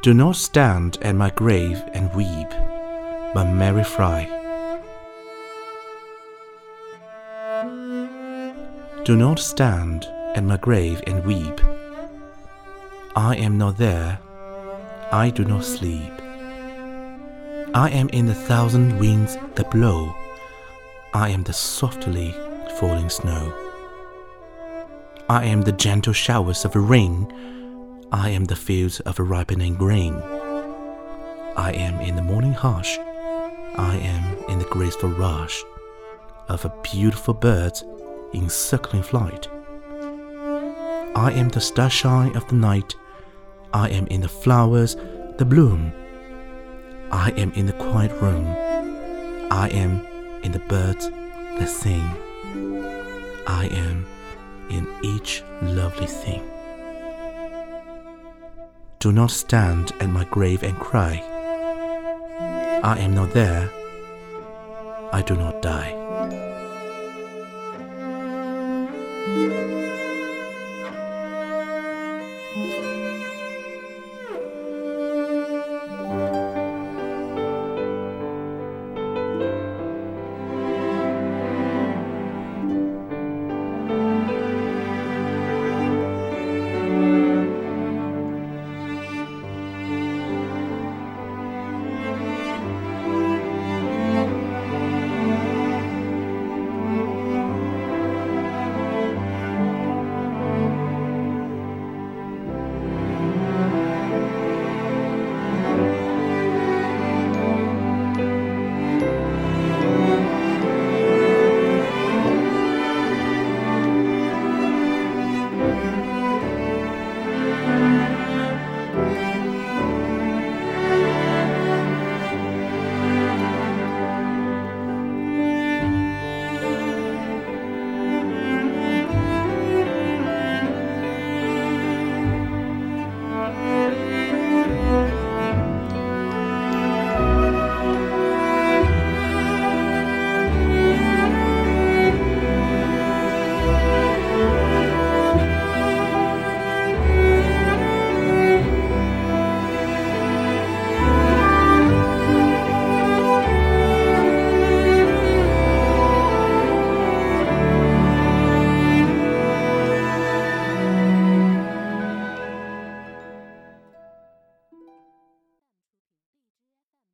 Do not stand at my grave and weep, but Mary Frye. Do not stand at my grave and weep. I am not there, I do not sleep. I am in the thousand winds that blow, I am the softly falling snow. I am the gentle showers of rain. I am the fields of a ripening grain. I am in the morning hush. I am in the graceful rush of a beautiful bird in circling flight. I am the starshine of the night. I am in the flowers the bloom. I am in the quiet room. I am in the birds that sing. I am in each lovely thing. Do not stand at my grave and cry. I am not there. I do not die.